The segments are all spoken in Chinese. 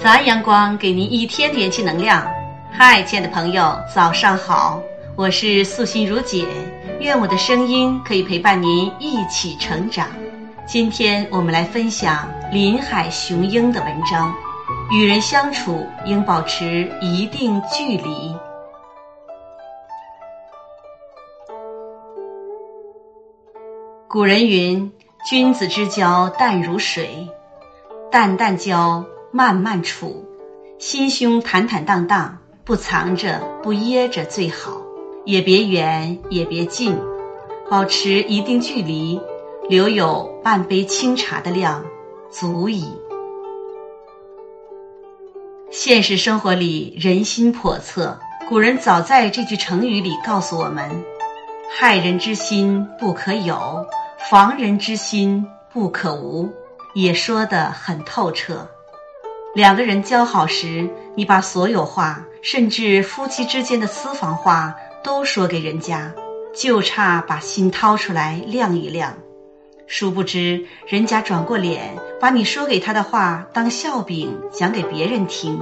早安，阳光给您一天的元气能量。嗨，亲爱的朋友，早上好！我是素心如姐，愿我的声音可以陪伴您一起成长。今天我们来分享林海雄鹰的文章：与人相处应保持一定距离。古人云：“君子之交淡如水，淡淡交，慢慢处，心胸坦坦荡荡，不藏着，不掖着最好。也别远，也别近，保持一定距离，留有半杯清茶的量，足矣。”现实生活里人心叵测，古人早在这句成语里告诉我们：“害人之心不可有。”防人之心不可无，也说得很透彻。两个人交好时，你把所有话，甚至夫妻之间的私房话，都说给人家，就差把心掏出来晾一晾。殊不知，人家转过脸，把你说给他的话当笑柄讲给别人听。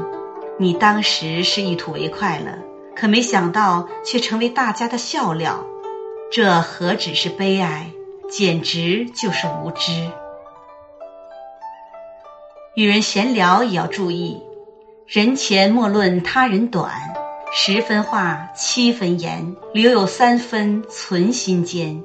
你当时是一吐为快了，可没想到却成为大家的笑料。这何止是悲哀！简直就是无知。与人闲聊也要注意，人前莫论他人短，十分话七分言，留有三分存心间。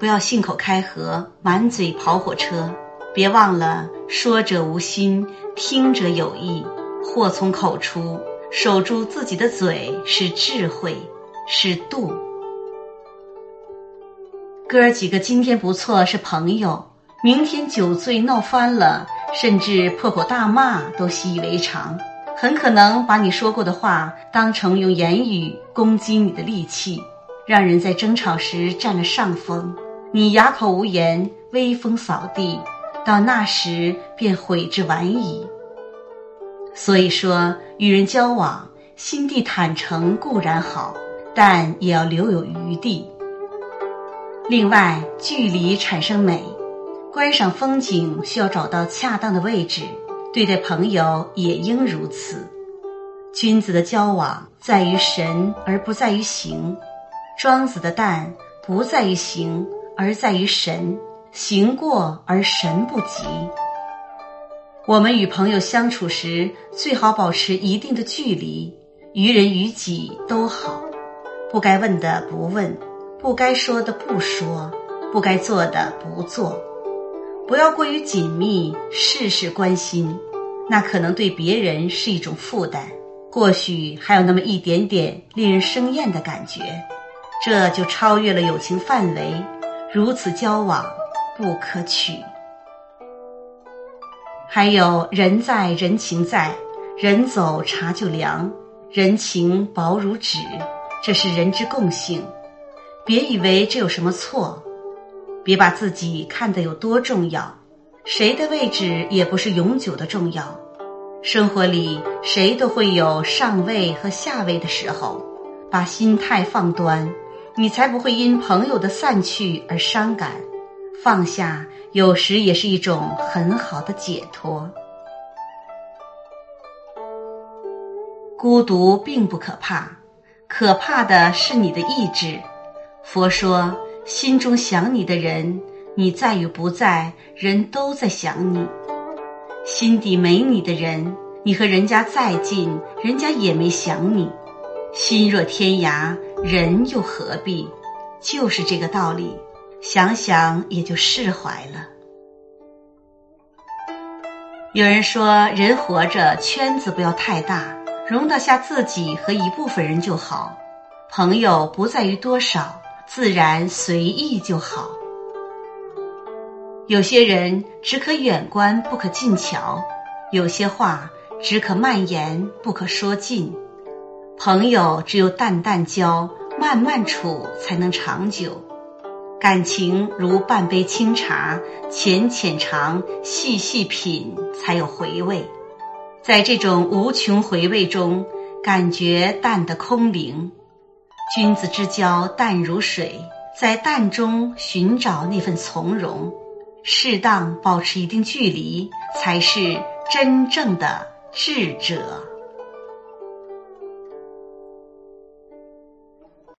不要信口开河，满嘴跑火车。别忘了，说者无心，听者有意。祸从口出，守住自己的嘴是智慧，是度。哥儿几个今天不错，是朋友；明天酒醉闹翻了，甚至破口大骂都习以为常，很可能把你说过的话当成用言语攻击你的利器，让人在争吵时占了上风。你哑口无言，威风扫地，到那时便悔之晚矣。所以说，与人交往，心地坦诚固然好，但也要留有余地。另外，距离产生美，观赏风景需要找到恰当的位置，对待朋友也应如此。君子的交往在于神而不在于形，庄子的淡不在于形而在于神，行过而神不及。我们与朋友相处时，最好保持一定的距离，于人于己都好，不该问的不问。不该说的不说，不该做的不做，不要过于紧密，事事关心，那可能对别人是一种负担，或许还有那么一点点令人生厌的感觉，这就超越了友情范围，如此交往不可取。还有人在人情在，人走茶就凉，人情薄如纸，这是人之共性。别以为这有什么错，别把自己看得有多重要，谁的位置也不是永久的重要。生活里谁都会有上位和下位的时候，把心态放端，你才不会因朋友的散去而伤感。放下有时也是一种很好的解脱。孤独并不可怕，可怕的是你的意志。佛说：“心中想你的人，你在与不在，人都在想你；心底没你的人，你和人家再近，人家也没想你。心若天涯，人又何必？就是这个道理，想想也就释怀了。”有人说：“人活着，圈子不要太大，容得下自己和一部分人就好。朋友不在于多少。”自然随意就好。有些人只可远观不可近瞧，有些话只可慢言不可说尽。朋友只有淡淡交，慢慢处才能长久。感情如半杯清茶，浅浅尝，细细品，才有回味。在这种无穷回味中，感觉淡得空灵。君子之交淡如水，在淡中寻找那份从容，适当保持一定距离，才是真正的智者。